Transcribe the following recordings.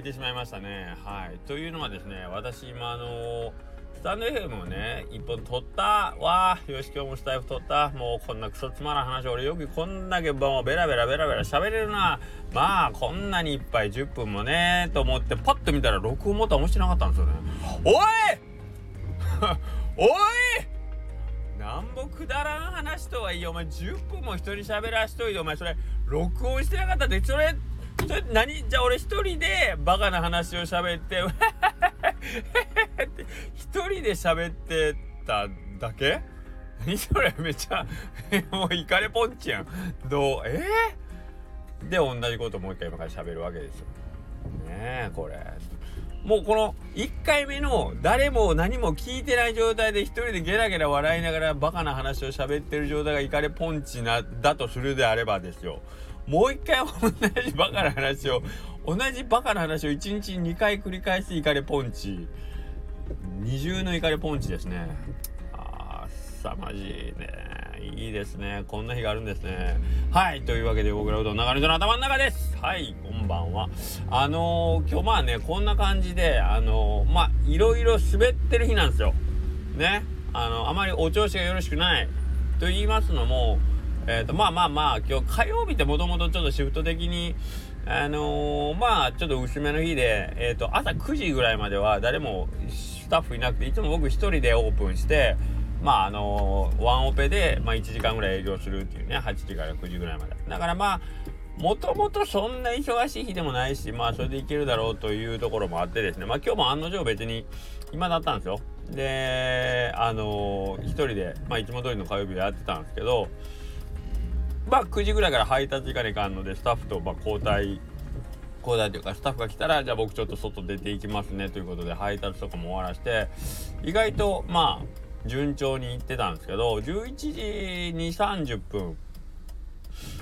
いてしまいましたね。はい。というのはですね私今あのスタンド FM をね、一本撮ったわ。ーよし、今日もスタイフ撮った。もうこんなクソつまらん話、俺よくこんだけもうベラベラベラベラ喋れるな。まあ、こんなにいっぱい10分もね、と思ってパッと見たら録音ボタン押してなかったんですよね。おい! おい!なんぼくだらん話とはいえ、お前10分も一人喋らしといて、お前それ録音してなかったで、それ、それ何じゃあ俺一人でバカな話を喋って、っ て一人で喋ってただけ？何それめっちゃもうイカレポンチやん。どう？え？ー、で同じこともう一回今から喋るわけですよ。ねえこれ。もうこの1回目の誰も何も聞いてない状態で一人でゲラゲラ笑いながらバカな話を喋ってる状態がイカレポンチなだとするであればですよ。もう一回同じバカな話を同じバカな話を1日に2回繰り返すイカレポンチ。二重のイカレポンチですね。あーさまじいね。いいですね。こんな日があるんですね。はいというわけで僕らうどん長野の頭の中です。はいこんばんは。あのー、今日まあねこんな感じであのー、まあいろいろ滑ってる日なんですよ。ね。あのあまりお調子がよろしくない。と言いますのもえーと、まあまあまあ今日火曜日ってもともとちょっとシフト的にあのー、まあちょっと薄めの日で、えーと、朝9時ぐらいまでは誰もスタッフいなくていつも僕一人でオープンしてまああの、ワンオペで、まあ、1時間ぐらい営業するっていうね8時から9時ぐらいまで。だからまあもともとそんな忙しい日でもないしまあそれでいけるだろうというところもあってですね。まあ今日も案の定別に今だったんですよ。であのー、一人で、まあ、いつも通りの火曜日でやってたんですけどまあ9時ぐらいから配達行かねえかんのでスタッフとま交代交代というかスタッフが来たらじゃあ僕ちょっと外出ていきますねということで配達とかも終わらして意外とまあ順調に行ってたんですけど11時に30分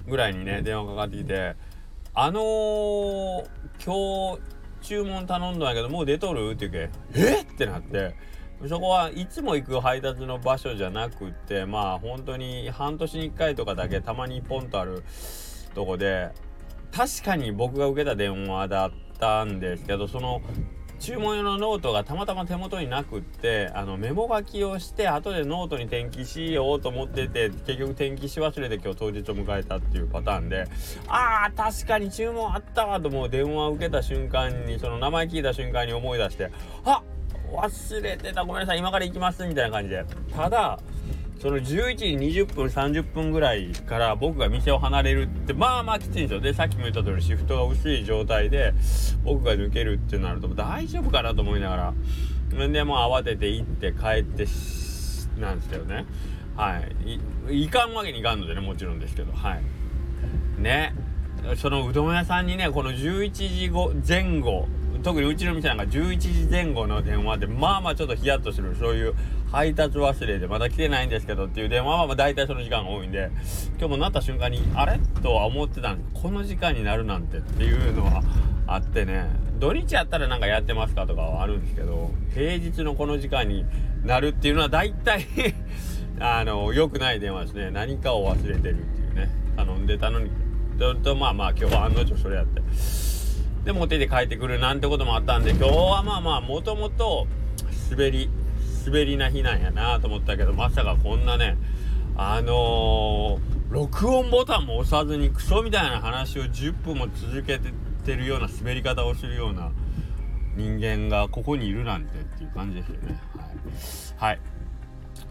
ぐらいにね電話かかってきて「あのー、今日注文頼んだんやけどもう出とる?」って言うけ「え？っ!」ってなって。そこはいつも行く配達の場所じゃなくってまあ本当に半年に1回とかだけたまにポンとあるとこで確かに僕が受けた電話だったんですけどその注文用のノートがたまたま手元になくってあのメモ書きをして後でノートに転記しようと思ってて結局転記し忘れて今日当日を迎えたっていうパターンであー確かに注文あったわともう電話を受けた瞬間にその名前聞いた瞬間に思い出してあっ忘れてた。ごめんなさい。今から行きますみたいな感じで。ただその11時20分30分ぐらいから僕が店を離れるってまあまあきついんですよ。でさっきも言った通りシフトが薄い状態で僕が抜けるってなると大丈夫かなと思いながら。でもう慌てて行って帰ってなんですけどね。はい。いかんわけにいかんのでねもちろんですけど。はい。ね。そのうどん屋さんにねこの11時後前後特にうちの店なんか11時前後の電話でまあまあちょっとヒヤッとするそういう配達忘れでまだ来てないんですけどっていう電話はまあ大体その時間が多いんで今日もなった瞬間にあれ？とは思ってたんです。この時間になるなんてっていうのはあってね。土日やったらなんかやってますかとかはあるんですけど平日のこの時間になるっていうのは大体 あの良くない電話ですね。何かを忘れてるっていうね。頼んでたのに。とまあまあ今日は案の定それやって。で持っていて帰ってくるなんてこともあったんで今日はまあまあもともと滑り滑りな日なんやなと思ったけどまさかこんなねあのー、録音ボタンも押さずにクソみたいな話を10分も続けてるような滑り方をするような人間がここにいるなんてっていう感じですよね。はい、はい。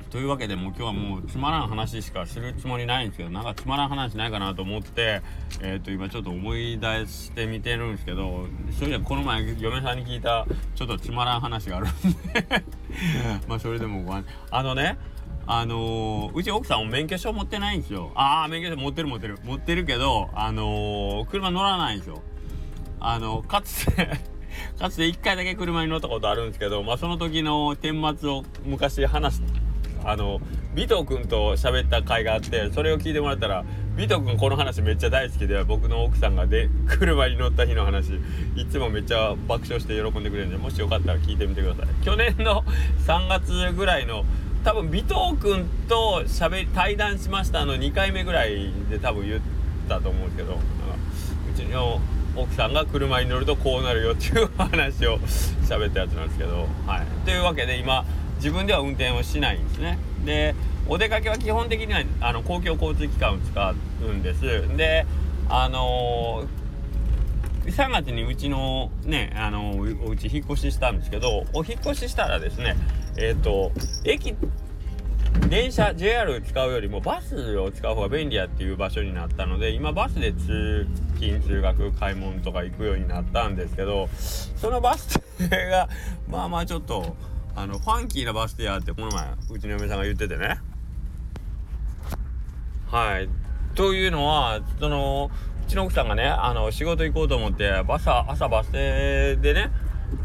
というわけでもう今日はもうつまらん話しかするつもりないんですけどなんかつまらん話ないかなと思ってえっ、ー、と今ちょっと思い出してみてるんですけどそういやこの前嫁さんに聞いたちょっとつまらん話があるんで まあそれでもあのねあのー、うち奥さんも免許証持ってないんですよああ免許証持ってる持ってる持ってるけどあのー、車乗らないんですよあのかつて かつて1回だけ車に乗ったことあるんですけど、まあ、その時の顛末を昔話。あの尾藤君と喋った回があってそれを聞いてもらったら尾藤君この話めっちゃ大好きで僕の奥さんがで車に乗った日の話いつもめっちゃ爆笑して喜んでくれるんでもしよかったら聞いてみてください。去年の3月ぐらいの多分尾藤君としゃべ対談しましたの2回目ぐらいで多分言ったと思うんですけどうちの奥さんが車に乗るとこうなるよっていう話を喋ったやつなんですけどはい。というわけで今自分では運転をしないんですね。でお出かけは基本的にはあの公共交通機関を使うんです。であのー、3月にうちのねあのお家引っ越ししたんですけどお引っ越ししたらですねえっ、ー、と駅電車 JR 使うよりもバスを使う方が便利やっていう場所になったので今バスで通勤通学買い物とか行くようになったんですけどそのバスがまあまあちょっとあのファンキーなバス停やってこの前うちの嫁さんが言っててね。はい。というのはそのうちの奥さんがねあの仕事行こうと思ってバス朝バス停でね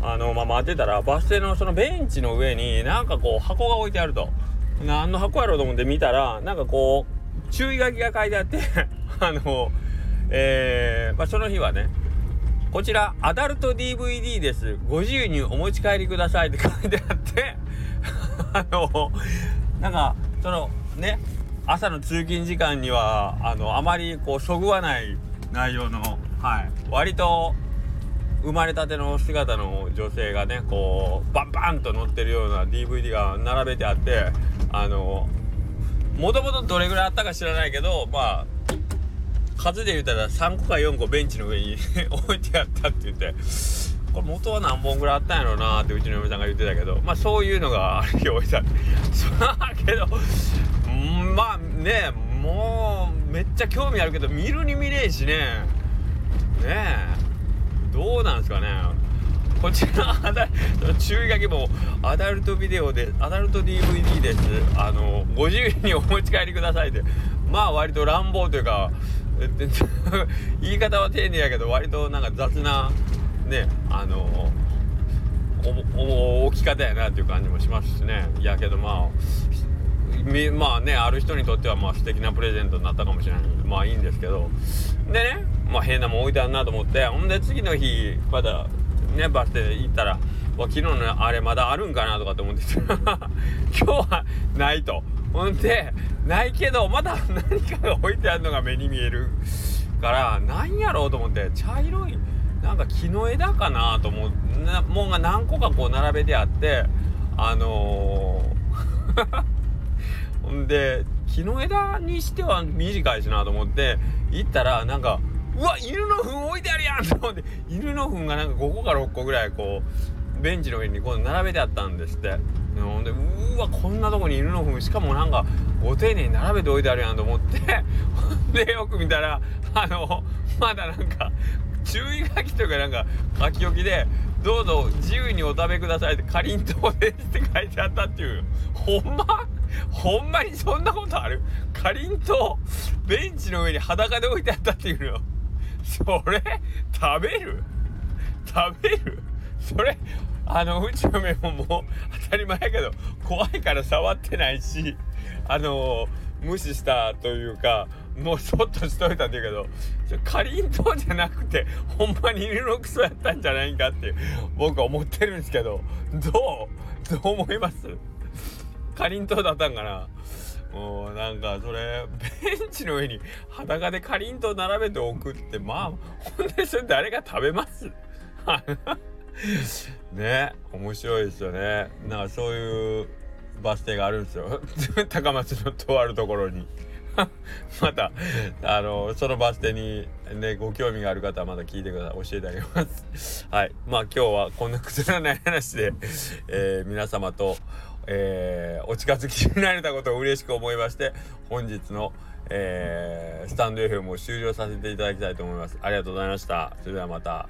あのまあ、待ってたらバス停のそのベンチの上になんかこう箱が置いてあると。何の箱やろうと思って見たらなんかこう注意書きが書いてあって あのえー、まあ、その日はねこちらアダルト DVD です。ご自由にお持ち帰りください。って書いてあって。あのなんかそのね朝の通勤時間にはあのあまりこうそぐわない内容の、はい、割と生まれたての姿の女性がねこうバンバンと載ってるような DVD が並べてあってあのもともとどれぐらいあったか知らないけどまあ数で言うたら3個か4個ベンチの上に 置いてあったって言ってこれ元は何本ぐらいあったんやろうなってうちの嫁さんが言ってたけどまあそういうのがある日置いてあってそけどまあねもうめっちゃ興味あるけど見るに見れんしね。ねえ。どうなんですかね。こちらアダ注意書きもアダルトビデオでアダルト DVD です。あのご自由にお持ち帰りくださいってまあ割と乱暴というか 言い方は丁寧やけど割となんか雑なねあの置き方やなっていう感じもしますしね。いやけどまあまあねある人にとってはまあ素敵なプレゼントになったかもしれないまあいいんですけど。でねまあ変なもん置いてあるなと思ってほんで次の日まだねバス停行ったら昨日のあれまだあるんかなとかって思ってた 今日はないと。ほんでないけどまだ何かが置いてあるのが目に見えるから何やろうと思って茶色いなんか木の枝かなと思うなもんが何個かこう並べてあってあのー ほんで木の枝にしては短いしなと思って行ったらなんかうわ犬の糞置いてあるやんと思って犬の糞がなんか5個か6個ぐらいこうベンチの上にこう並べてあったんですって。ほん。でうわこんなとこに犬の？しかもなんかご丁寧に並べておいてあるやんと思って。ほんでよく見たらあのまだなんか注意書きというかなんか書き置きで「どうぞ自由にお食べください」って「かりんとうです」って書いてあったっていう。ほんま？ほんまにそんなことある？かりんとうベンチの上に裸で置いてあったっていうの。それ？食べる？食べる？それ？あのうちの目ももう当たり前やけど怖いから触ってないしあの無視したというかもうそっとしといたんだけどかりんとうじゃなくてほんまに犬のクソやったんじゃないかって僕は思ってるんですけどどうどう思います？かりんとうだったんかな？もうなんかそれベンチの上に裸でかりんとう並べておくってまあほんでそれ誰が食べます？ね面白いですよね。なんかそういうバス停があるんですよ。高松のとあるところに。またあのそのバス停にねご興味がある方はまだ聞いてください。教えてあげます。はい。まあ今日はこんなくだらない話で、えー、皆様とえー、お近づきになれたことを嬉しく思いまして本日の、えー、スタンド FM を終了させていただきたいと思います。ありがとうございました。それではまた。